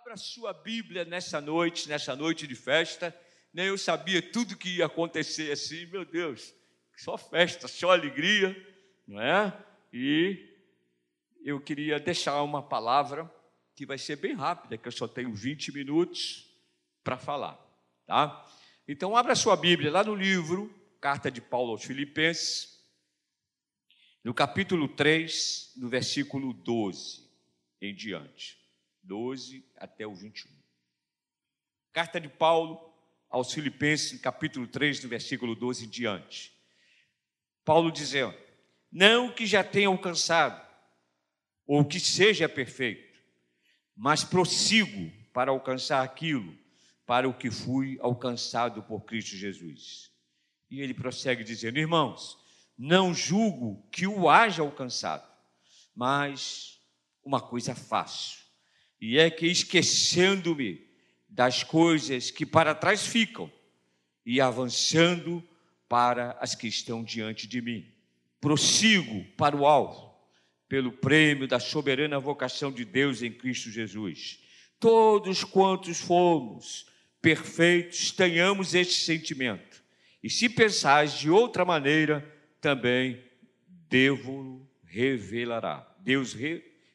Abra sua Bíblia nessa noite, nessa noite de festa. Nem eu sabia tudo que ia acontecer assim, meu Deus, só festa, só alegria, não é? E eu queria deixar uma palavra que vai ser bem rápida, que eu só tenho 20 minutos para falar, tá? Então, abra sua Bíblia lá no livro, Carta de Paulo aos Filipenses, no capítulo 3, no versículo 12 em diante. 12 até o 21. Carta de Paulo aos Filipenses, capítulo 3, no versículo 12 em diante. Paulo dizendo: Não que já tenha alcançado, ou que seja perfeito, mas prossigo para alcançar aquilo para o que fui alcançado por Cristo Jesus. E ele prossegue dizendo: Irmãos, não julgo que o haja alcançado, mas uma coisa fácil e é que esquecendo-me das coisas que para trás ficam e avançando para as que estão diante de mim, prossigo para o alvo, pelo prêmio da soberana vocação de Deus em Cristo Jesus. Todos quantos fomos perfeitos, tenhamos este sentimento. E se pensais de outra maneira, também devo revelará. Deus,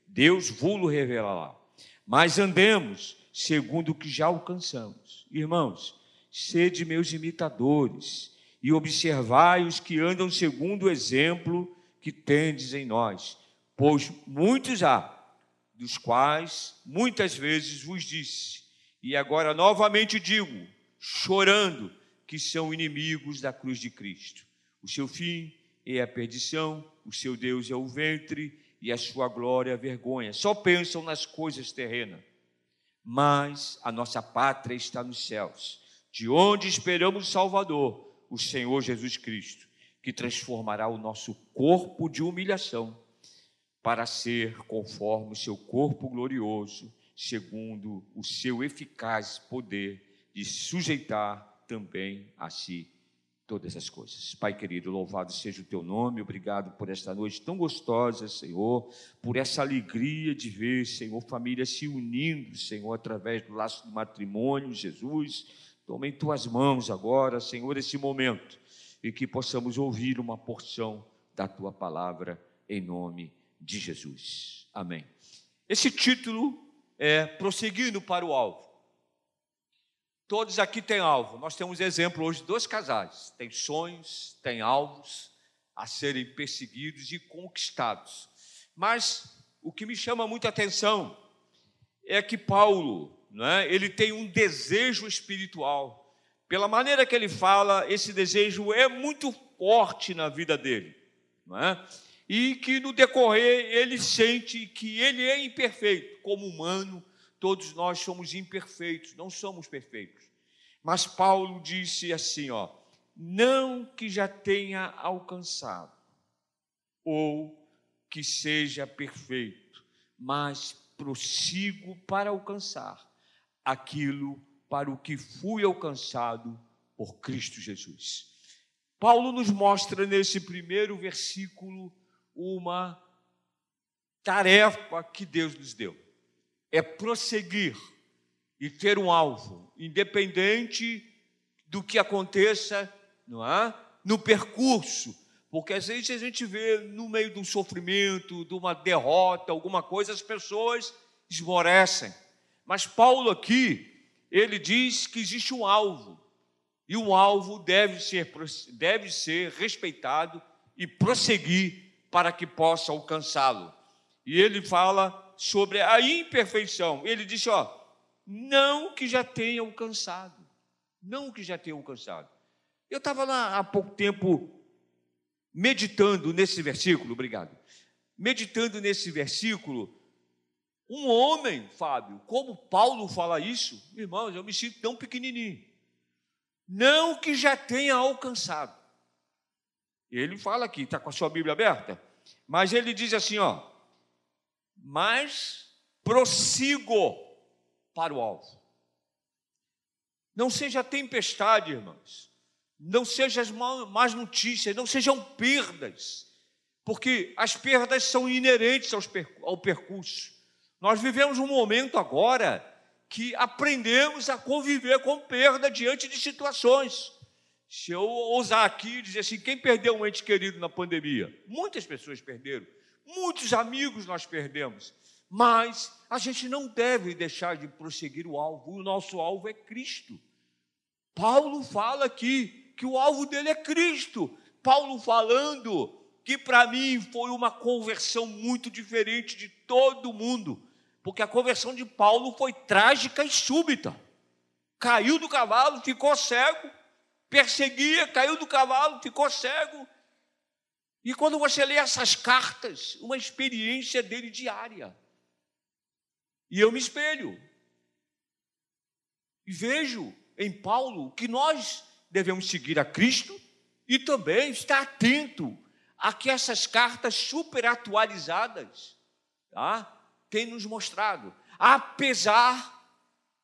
Deus vos revelará mas andemos segundo o que já alcançamos. Irmãos, sede meus imitadores e observai os que andam segundo o exemplo que tendes em nós, pois muitos há, dos quais muitas vezes vos disse, e agora novamente digo, chorando, que são inimigos da cruz de Cristo. O seu fim é a perdição, o seu Deus é o ventre e a sua glória a vergonha. Só pensam nas coisas terrenas. Mas a nossa pátria está nos céus, de onde esperamos o Salvador, o Senhor Jesus Cristo, que transformará o nosso corpo de humilhação para ser conforme o seu corpo glorioso, segundo o seu eficaz poder de sujeitar também a si todas as coisas. Pai querido, louvado seja o teu nome, obrigado por esta noite tão gostosa, Senhor, por essa alegria de ver, Senhor, família se unindo, Senhor, através do laço do matrimônio, Jesus. Toma em tuas mãos agora, Senhor, esse momento e que possamos ouvir uma porção da tua palavra em nome de Jesus. Amém. Esse título é Prosseguindo para o Alvo. Todos aqui têm alvo. Nós temos exemplo hoje de dois casais. Têm sonhos, têm alvos a serem perseguidos e conquistados. Mas o que me chama muita atenção é que Paulo, né, ele tem um desejo espiritual. Pela maneira que ele fala, esse desejo é muito forte na vida dele. É? E que no decorrer ele sente que ele é imperfeito, como humano, todos nós somos imperfeitos, não somos perfeitos. Mas Paulo disse assim, ó, não que já tenha alcançado ou que seja perfeito, mas prossigo para alcançar aquilo para o que fui alcançado por Cristo Jesus. Paulo nos mostra nesse primeiro versículo uma tarefa que Deus nos deu é prosseguir e ter um alvo, independente do que aconteça, não é? No percurso, porque às vezes a gente vê no meio de um sofrimento, de uma derrota, alguma coisa, as pessoas esmorecem. Mas Paulo aqui, ele diz que existe um alvo, e um alvo deve ser, deve ser respeitado e prosseguir para que possa alcançá-lo. E ele fala sobre a imperfeição. Ele disse: Ó, não que já tenha alcançado, não que já tenha alcançado. Eu estava lá há pouco tempo meditando nesse versículo, obrigado. Meditando nesse versículo, um homem, Fábio, como Paulo fala isso, irmãos, eu me sinto tão pequenininho. Não que já tenha alcançado. Ele fala aqui, está com a sua Bíblia aberta, mas ele diz assim: ó, mas prossigo para o alvo. Não seja tempestade, irmãos. Não sejam más notícias, não sejam perdas, porque as perdas são inerentes ao percurso. Nós vivemos um momento agora que aprendemos a conviver com perda diante de situações. Se eu ousar aqui dizer assim, quem perdeu um ente querido na pandemia? Muitas pessoas perderam, muitos amigos nós perdemos, mas a gente não deve deixar de prosseguir o alvo, o nosso alvo é Cristo. Paulo fala aqui que o alvo dele é Cristo. Paulo falando que para mim foi uma conversão muito diferente de todo mundo, porque a conversão de Paulo foi trágica e súbita. Caiu do cavalo, ficou cego, perseguia, caiu do cavalo, ficou cego. E quando você lê essas cartas, uma experiência dele diária. E eu me espelho. E vejo em Paulo que nós devemos seguir a Cristo e também estar atento a que essas cartas super atualizadas tá, têm nos mostrado. Apesar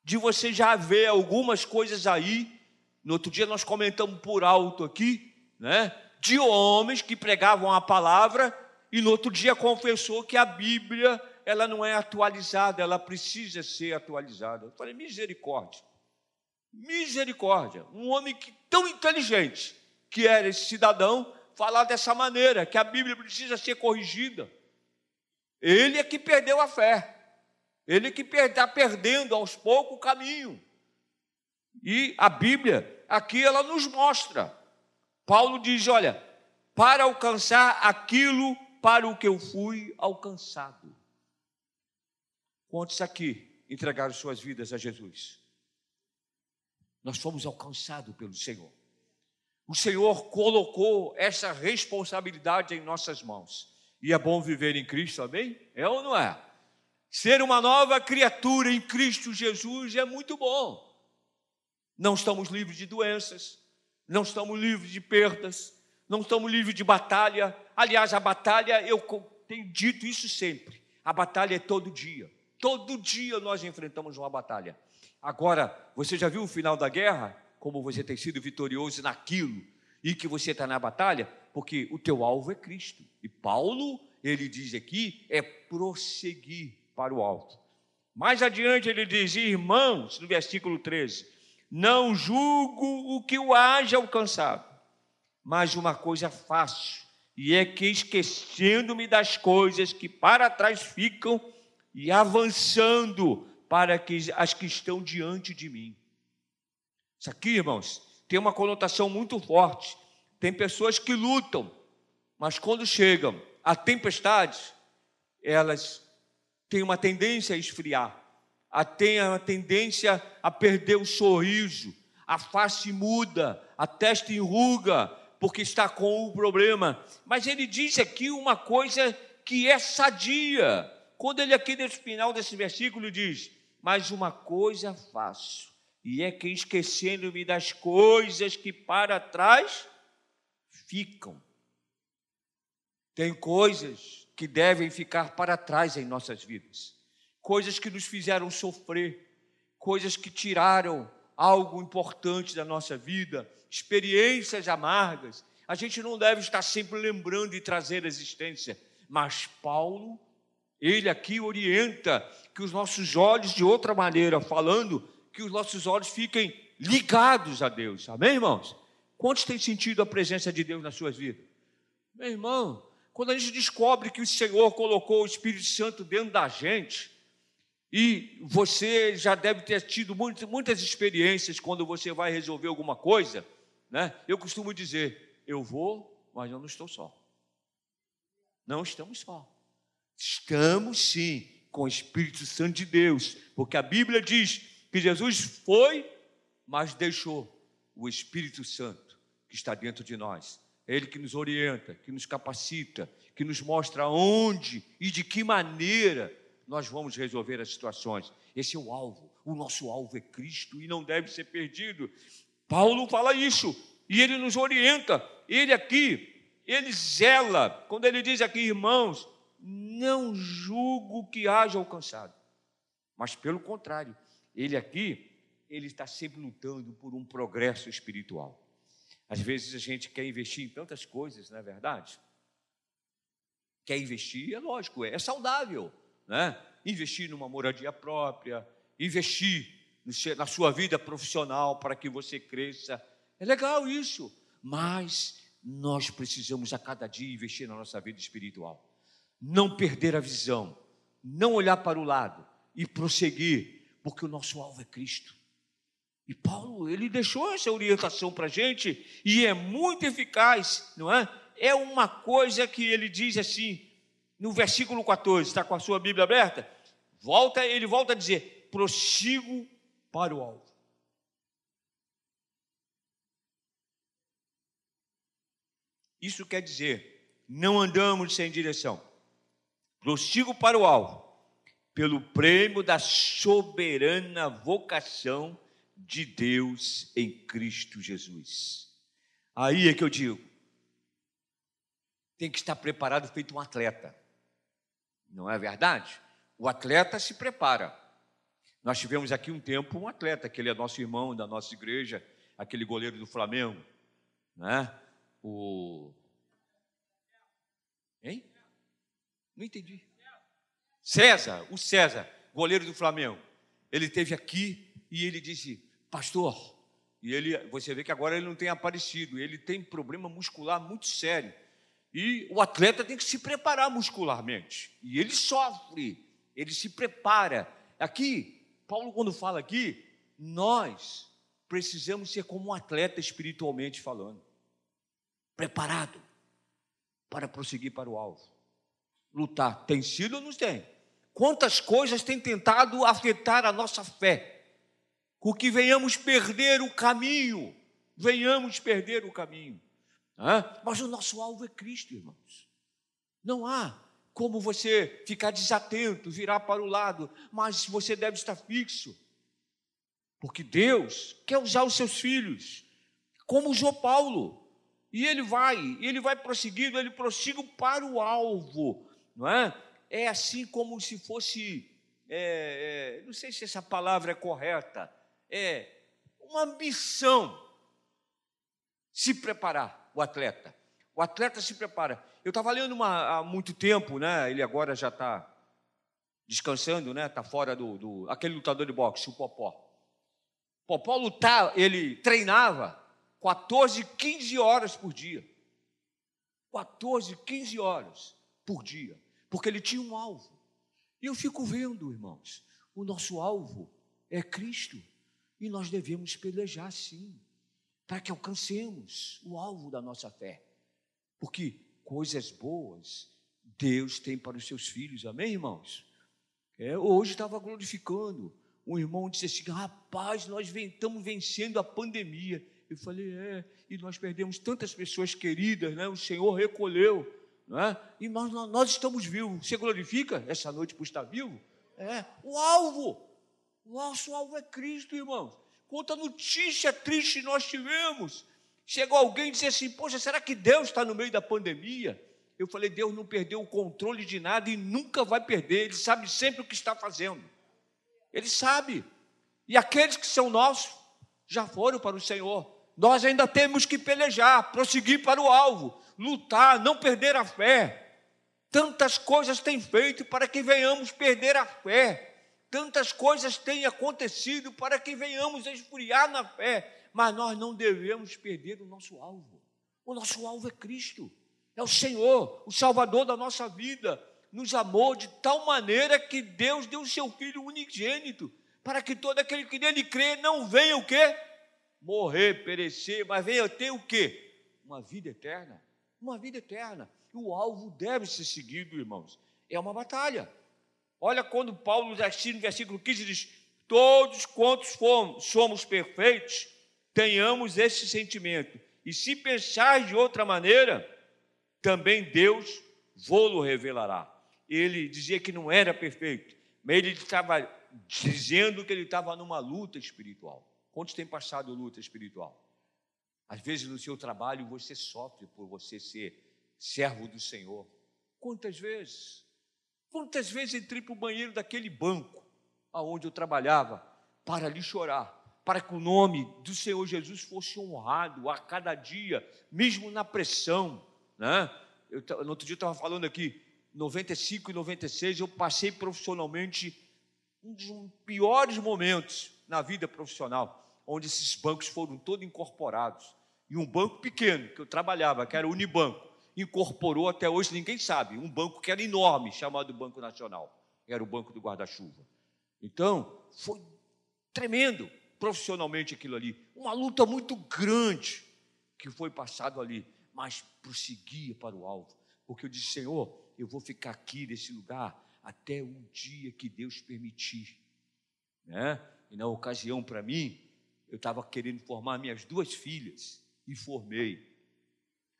de você já ver algumas coisas aí, no outro dia nós comentamos por alto aqui, né, de homens que pregavam a palavra e no outro dia confessou que a Bíblia ela não é atualizada, ela precisa ser atualizada. Eu falei, misericórdia. Misericórdia. Um homem que, tão inteligente que era esse cidadão, falar dessa maneira, que a Bíblia precisa ser corrigida. Ele é que perdeu a fé. Ele é que está perdendo aos poucos o caminho. E a Bíblia, aqui ela nos mostra. Paulo diz: olha, para alcançar aquilo para o que eu fui alcançado. Quantos aqui entregaram suas vidas a Jesus? Nós fomos alcançados pelo Senhor. O Senhor colocou essa responsabilidade em nossas mãos. E é bom viver em Cristo, amém? É ou não é? Ser uma nova criatura em Cristo Jesus é muito bom. Não estamos livres de doenças, não estamos livres de perdas, não estamos livres de batalha. Aliás, a batalha, eu tenho dito isso sempre: a batalha é todo dia. Todo dia nós enfrentamos uma batalha. Agora, você já viu o final da guerra? Como você tem sido vitorioso naquilo e que você está na batalha? Porque o teu alvo é Cristo. E Paulo, ele diz aqui, é prosseguir para o alto. Mais adiante ele diz, irmãos, no versículo 13: Não julgo o que o haja alcançado, mas uma coisa fácil, e é que esquecendo-me das coisas que para trás ficam, e avançando para que, as que estão diante de mim. Isso aqui, irmãos, tem uma conotação muito forte. Tem pessoas que lutam, mas quando chegam a tempestades, elas têm uma tendência a esfriar, a têm uma tendência a perder o sorriso, a face muda, a testa enruga, porque está com o problema. Mas ele diz aqui uma coisa que é sadia, quando ele aqui nesse final desse versículo diz: Mas uma coisa faço, e é que esquecendo-me das coisas que para trás ficam. Tem coisas que devem ficar para trás em nossas vidas, coisas que nos fizeram sofrer, coisas que tiraram algo importante da nossa vida, experiências amargas. A gente não deve estar sempre lembrando e trazer a existência, mas Paulo ele aqui orienta que os nossos olhos, de outra maneira, falando, que os nossos olhos fiquem ligados a Deus. Amém, irmãos? Quantos têm sentido a presença de Deus nas suas vidas? Meu irmão, quando a gente descobre que o Senhor colocou o Espírito Santo dentro da gente, e você já deve ter tido muitas, muitas experiências quando você vai resolver alguma coisa, né? Eu costumo dizer: eu vou, mas eu não estou só. Não estamos só. Estamos sim com o Espírito Santo de Deus, porque a Bíblia diz que Jesus foi, mas deixou o Espírito Santo que está dentro de nós. É Ele que nos orienta, que nos capacita, que nos mostra onde e de que maneira nós vamos resolver as situações. Esse é o alvo. O nosso alvo é Cristo e não deve ser perdido. Paulo fala isso e ele nos orienta. Ele aqui, ele zela. Quando ele diz aqui, irmãos, não julgo que haja alcançado, mas pelo contrário, ele aqui, ele está sempre lutando por um progresso espiritual. Às vezes a gente quer investir em tantas coisas, não é verdade? Quer investir, é lógico, é saudável, né? Investir numa moradia própria, investir na sua vida profissional para que você cresça. É legal isso, mas nós precisamos a cada dia investir na nossa vida espiritual. Não perder a visão, não olhar para o lado e prosseguir, porque o nosso alvo é Cristo. E Paulo, ele deixou essa orientação para a gente e é muito eficaz, não é? É uma coisa que ele diz assim, no versículo 14, está com a sua Bíblia aberta? Volta, ele volta a dizer: prossigo para o alvo. Isso quer dizer, não andamos sem direção. Prossigo para o alvo, pelo prêmio da soberana vocação de Deus em Cristo Jesus. Aí é que eu digo, tem que estar preparado feito um atleta. Não é verdade? O atleta se prepara. Nós tivemos aqui um tempo um atleta, que ele é nosso irmão da nossa igreja, aquele goleiro do Flamengo, né? O Hein? Não entendi. César, o César, goleiro do Flamengo. Ele teve aqui e ele disse: "Pastor, e ele, você vê que agora ele não tem aparecido, ele tem problema muscular muito sério. E o atleta tem que se preparar muscularmente. E ele sofre, ele se prepara. Aqui, Paulo, quando fala aqui, nós precisamos ser como um atleta espiritualmente falando, preparado para prosseguir para o alvo. Lutar tem sido ou não tem? Quantas coisas têm tentado afetar a nossa fé? Com que venhamos perder o caminho, venhamos perder o caminho. Mas o nosso alvo é Cristo, irmãos. Não há como você ficar desatento, virar para o lado, mas você deve estar fixo. Porque Deus quer usar os seus filhos, como usou Paulo. E ele vai, ele vai prosseguindo, ele prossiga para o alvo, não é? É assim como se fosse, é, é, não sei se essa palavra é correta, é uma missão se preparar, o atleta. O atleta se prepara. Eu estava lendo uma, há muito tempo, né? Ele agora já está descansando, né? Está fora do, do, aquele lutador de boxe, o Popó. Popó lutar, ele treinava 14, 15 horas por dia. 14, 15 horas por dia, porque ele tinha um alvo. E eu fico vendo, irmãos, o nosso alvo é Cristo e nós devemos pelejar sim, para que alcancemos o alvo da nossa fé. Porque coisas boas Deus tem para os seus filhos, amém, irmãos? É, hoje estava glorificando. Um irmão disse assim: rapaz, nós estamos vencendo a pandemia. Eu falei: é, e nós perdemos tantas pessoas queridas, né? o Senhor recolheu, não é? e nós, nós estamos vivos. Você glorifica essa noite por estar vivo? É, o alvo, o nosso alvo é Cristo, irmãos. Quanta notícia triste nós tivemos Chegou alguém e disse assim: Poxa, será que Deus está no meio da pandemia? Eu falei: Deus não perdeu o controle de nada e nunca vai perder, Ele sabe sempre o que está fazendo. Ele sabe. E aqueles que são nossos já foram para o Senhor. Nós ainda temos que pelejar, prosseguir para o alvo, lutar, não perder a fé. Tantas coisas têm feito para que venhamos perder a fé. Tantas coisas têm acontecido para que venhamos esfriar na fé mas nós não devemos perder o nosso alvo. O nosso alvo é Cristo, é o Senhor, o Salvador da nossa vida. Nos amou de tal maneira que Deus deu o seu Filho unigênito, para que todo aquele que nele crê não venha o quê? Morrer, perecer, mas venha ter o quê? Uma vida eterna. Uma vida eterna. E o alvo deve ser seguido, irmãos. É uma batalha. Olha quando Paulo, assim, no versículo 15, diz: Todos quantos fomos, somos perfeitos, tenhamos esse sentimento. E se pensar de outra maneira, também Deus vô-lo revelará. Ele dizia que não era perfeito, mas ele estava dizendo que ele estava numa luta espiritual. Quantos têm passado luta espiritual? Às vezes no seu trabalho você sofre por você ser servo do Senhor. Quantas vezes? Quantas vezes entrei para o banheiro daquele banco aonde eu trabalhava para lhe chorar? para que o nome do Senhor Jesus fosse honrado a cada dia, mesmo na pressão. Né? Eu, no outro dia estava falando aqui, 95 e 96, eu passei profissionalmente um dos piores momentos na vida profissional, onde esses bancos foram todos incorporados. E um banco pequeno que eu trabalhava, que era o Unibanco, incorporou até hoje, ninguém sabe, um banco que era enorme, chamado Banco Nacional. Era o Banco do Guarda-Chuva. Então, foi tremendo profissionalmente aquilo ali. Uma luta muito grande que foi passado ali, mas prosseguia para o alvo. Porque eu disse, Senhor, eu vou ficar aqui nesse lugar até o dia que Deus permitir. Né? E na ocasião, para mim, eu estava querendo formar minhas duas filhas e formei.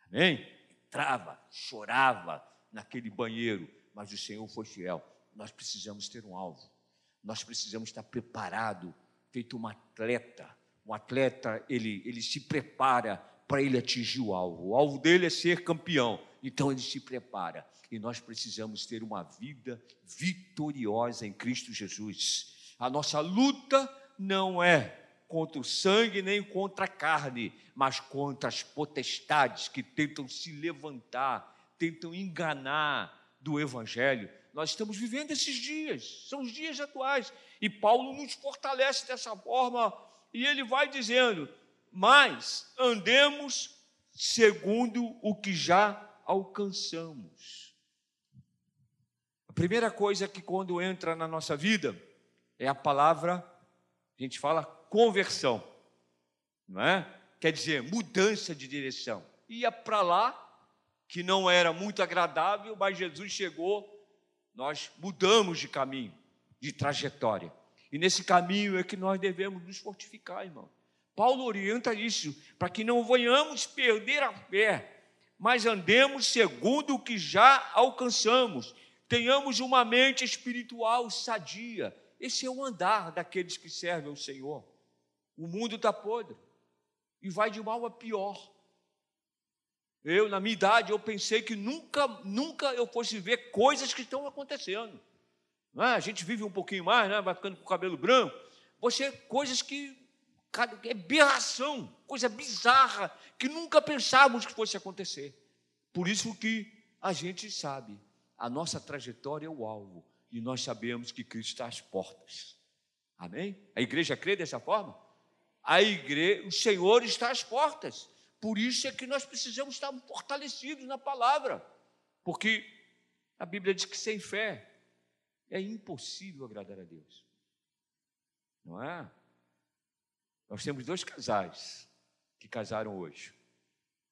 Amém? Entrava, chorava naquele banheiro, mas o Senhor foi fiel. Nós precisamos ter um alvo. Nós precisamos estar preparado, feito um atleta. Um atleta, ele, ele se prepara para ele atingir o alvo. O alvo dele é ser campeão. Então ele se prepara. E nós precisamos ter uma vida vitoriosa em Cristo Jesus. A nossa luta não é contra o sangue nem contra a carne, mas contra as potestades que tentam se levantar, tentam enganar do Evangelho. Nós estamos vivendo esses dias, são os dias atuais. E Paulo nos fortalece dessa forma, e ele vai dizendo: Mas andemos segundo o que já alcançamos. A primeira coisa que, quando entra na nossa vida, é a palavra, a gente fala conversão, não é? Quer dizer, mudança de direção. Ia para lá, que não era muito agradável, mas Jesus chegou, nós mudamos de caminho, de trajetória. E nesse caminho é que nós devemos nos fortificar, irmão. Paulo orienta isso, para que não venhamos perder a fé, mas andemos segundo o que já alcançamos, tenhamos uma mente espiritual sadia. Esse é o andar daqueles que servem ao Senhor. O mundo está podre e vai de mal a pior. Eu, na minha idade, eu pensei que nunca, nunca eu fosse ver coisas que estão acontecendo. É? A gente vive um pouquinho mais, né? vai ficando com o cabelo branco. Você, coisas que é aberração, coisa bizarra, que nunca pensávamos que fosse acontecer. Por isso que a gente sabe, a nossa trajetória é o alvo, e nós sabemos que Cristo está às portas. Amém? A igreja crê dessa forma? A igreja, o Senhor está às portas. Por isso é que nós precisamos estar fortalecidos na palavra, porque a Bíblia diz que sem fé é impossível agradar a Deus. Não é? Nós temos dois casais que casaram hoje.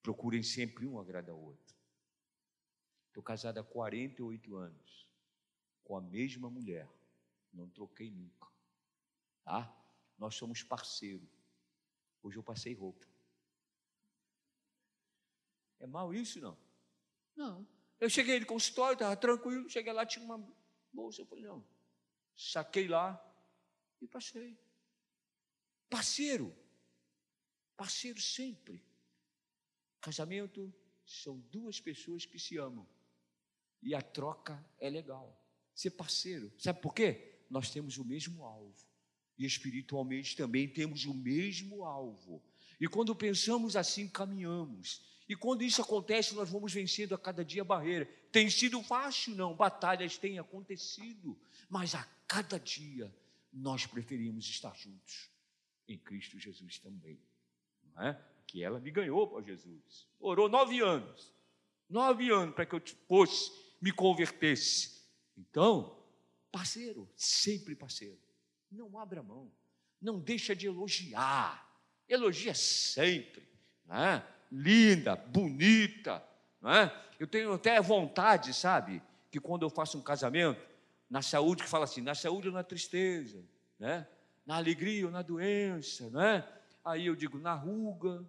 Procurem sempre um agradar o outro. Estou casado há 48 anos com a mesma mulher. Não troquei nunca. Tá? Nós somos parceiros. Hoje eu passei roupa. É mal isso, não? Não. Eu cheguei no consultório, estava tranquilo, cheguei lá, tinha uma bolsa. Eu falei, não. Saquei lá e passei. Parceiro. Parceiro sempre. Casamento são duas pessoas que se amam. E a troca é legal. Ser parceiro. Sabe por quê? Nós temos o mesmo alvo e espiritualmente também temos o mesmo alvo. E quando pensamos assim, caminhamos. E quando isso acontece, nós vamos vencendo a cada dia a barreira. Tem sido fácil, não, batalhas têm acontecido, mas a cada dia nós preferimos estar juntos em Cristo Jesus também. Não é? Que ela me ganhou para Jesus. Orou nove anos, nove anos para que eu fosse, me convertesse. Então, parceiro, sempre parceiro. Não abra mão. Não deixa de elogiar. Elogia sempre. Né? Linda, bonita. Né? Eu tenho até vontade, sabe? Que quando eu faço um casamento, na saúde, que fala assim, na saúde ou na tristeza, né? na alegria ou na doença, né? aí eu digo na ruga,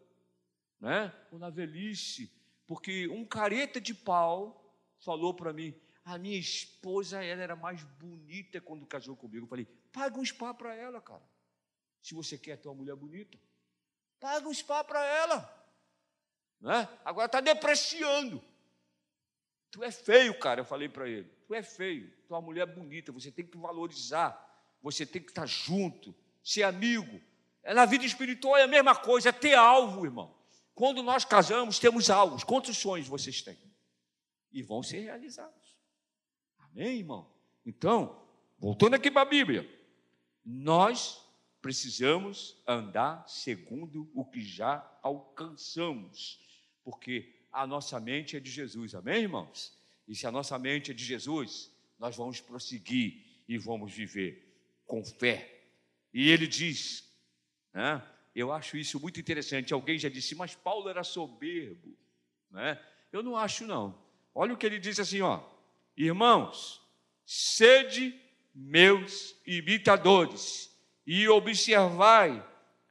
né? ou na velhice, porque um careta de pau falou para mim, a minha esposa ela era mais bonita quando casou comigo. Eu falei, paga um spa para ela, cara. Se você quer ter uma mulher bonita, paga um spa para ela. Né? Agora está depreciando. Tu é feio, cara, eu falei para ele. Tu é feio, tu é uma mulher bonita, você tem que valorizar, você tem que estar junto, ser amigo. É, na vida espiritual é a mesma coisa, é ter alvo, irmão. Quando nós casamos, temos alvos. Quantos sonhos vocês têm? E vão ser realizados. Amém, irmão? Então, voltando aqui para a Bíblia, nós precisamos andar segundo o que já alcançamos, porque a nossa mente é de Jesus, amém, irmãos? E se a nossa mente é de Jesus, nós vamos prosseguir e vamos viver com fé. E ele diz, né? Eu acho isso muito interessante. Alguém já disse, mas Paulo era soberbo, né? Eu não acho não. Olha o que ele diz assim, ó: Irmãos, sede meus imitadores e observai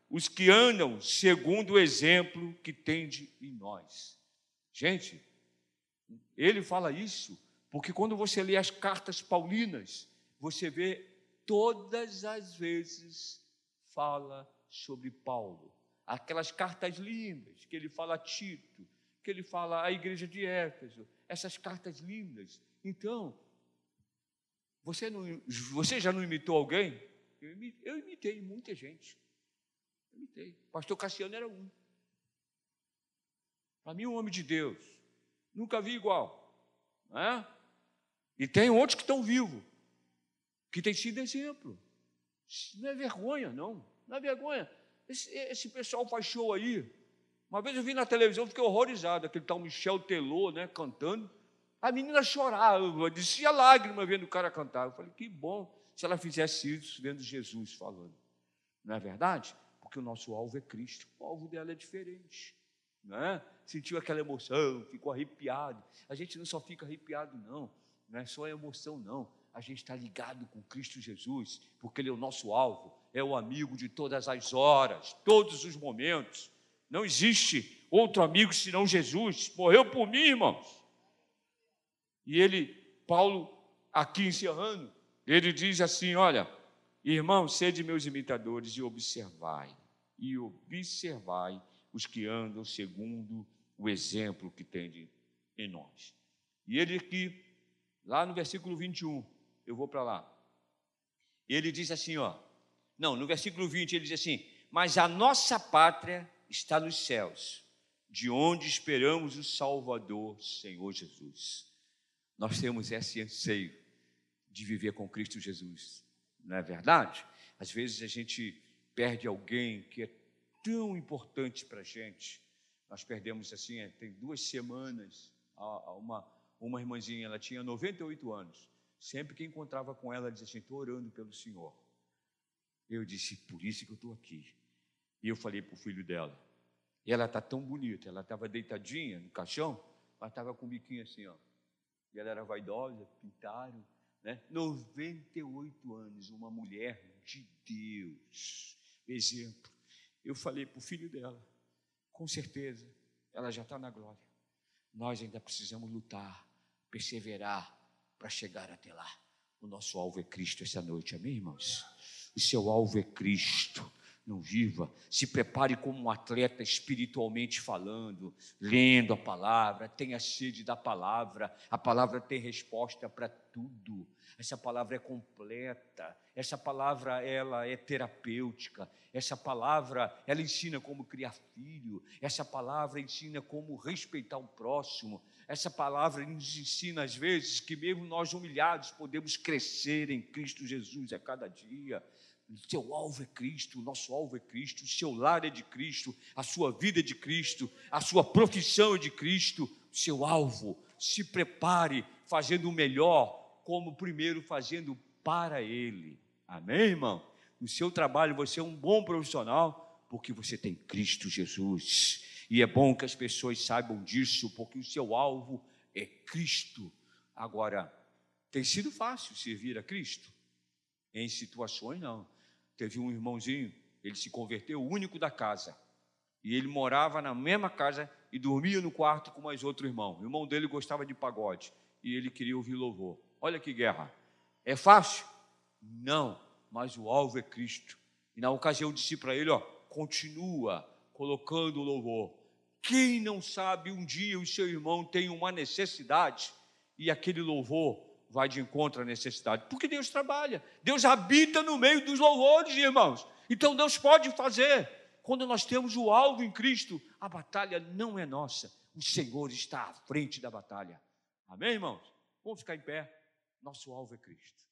os que andam segundo o exemplo que tende em nós. Gente, ele fala isso porque quando você lê as cartas paulinas, você vê todas as vezes fala sobre Paulo. Aquelas cartas lindas que ele fala a Tito, que ele fala à igreja de Éfeso, essas cartas lindas. Então, você, não, você já não imitou alguém? Eu imitei, eu imitei muita gente. Eu imitei. Pastor Cassiano era um. Para mim, um homem de Deus. Nunca vi igual. Não é? E tem outros que estão vivos, que têm sido exemplo. Não é vergonha, não. Não é vergonha. Esse, esse pessoal faz show aí. Uma vez eu vi na televisão, fiquei horrorizado, aquele tal Michel Telô, né, cantando. A menina chorava, descia lágrima vendo o cara cantar. Eu falei, que bom se ela fizesse isso vendo Jesus falando. Não é verdade? Porque o nosso alvo é Cristo. O alvo dela é diferente. Não é? Sentiu aquela emoção, ficou arrepiado. A gente não só fica arrepiado, não. Não é só emoção, não. A gente está ligado com Cristo Jesus, porque Ele é o nosso alvo, é o amigo de todas as horas, todos os momentos. Não existe outro amigo senão Jesus. Morreu por mim, irmãos. E ele, Paulo, aqui encerrando, ele diz assim: Olha, irmãos, sede meus imitadores e observai, e observai os que andam segundo o exemplo que tem em nós. E ele aqui, lá no versículo 21, eu vou para lá. Ele diz assim, ó. Não, no versículo 20 ele diz assim: "Mas a nossa pátria está nos céus, de onde esperamos o Salvador, Senhor Jesus." Nós temos esse anseio de viver com Cristo Jesus, não é verdade? Às vezes a gente perde alguém que é tão importante para a gente. Nós perdemos assim, é, tem duas semanas, uma, uma irmãzinha, ela tinha 98 anos. Sempre que encontrava com ela, ela dizia assim: estou orando pelo Senhor. Eu disse: por isso que eu estou aqui. E eu falei para o filho dela. E ela está tão bonita, ela estava deitadinha no caixão, ela estava com o biquinho assim, ó. E ela era vaidosa, pintaram, né? 98 anos, uma mulher de Deus. Exemplo. Eu falei para o filho dela, com certeza, ela já está na glória. Nós ainda precisamos lutar, perseverar para chegar até lá. O nosso alvo é Cristo essa noite, amém, irmãos? O seu alvo é Cristo não viva. Se prepare como um atleta espiritualmente falando, lendo a palavra, tenha sede da palavra. A palavra tem resposta para tudo. Essa palavra é completa. Essa palavra ela é terapêutica. Essa palavra ela ensina como criar filho. Essa palavra ensina como respeitar o próximo. Essa palavra nos ensina às vezes que mesmo nós humilhados podemos crescer em Cristo Jesus a cada dia. Seu alvo é Cristo, o nosso alvo é Cristo, o seu lar é de Cristo, a sua vida é de Cristo, a sua profissão é de Cristo, seu alvo. Se prepare fazendo o melhor, como primeiro fazendo para Ele. Amém, irmão? No seu trabalho você é um bom profissional, porque você tem Cristo Jesus. E é bom que as pessoas saibam disso, porque o seu alvo é Cristo. Agora, tem sido fácil servir a Cristo? Em situações, não. Teve um irmãozinho, ele se converteu, o único da casa. E ele morava na mesma casa e dormia no quarto com mais outro irmão. O irmão dele gostava de pagode e ele queria ouvir louvor. Olha que guerra. É fácil? Não, mas o alvo é Cristo. E na ocasião disse para ele, ó, continua colocando louvor. Quem não sabe um dia o seu irmão tem uma necessidade e aquele louvor vai de encontro à necessidade. Porque Deus trabalha. Deus habita no meio dos louvores, irmãos. Então Deus pode fazer. Quando nós temos o alvo em Cristo, a batalha não é nossa. O Senhor está à frente da batalha. Amém, irmãos? Vamos ficar em pé. Nosso alvo é Cristo.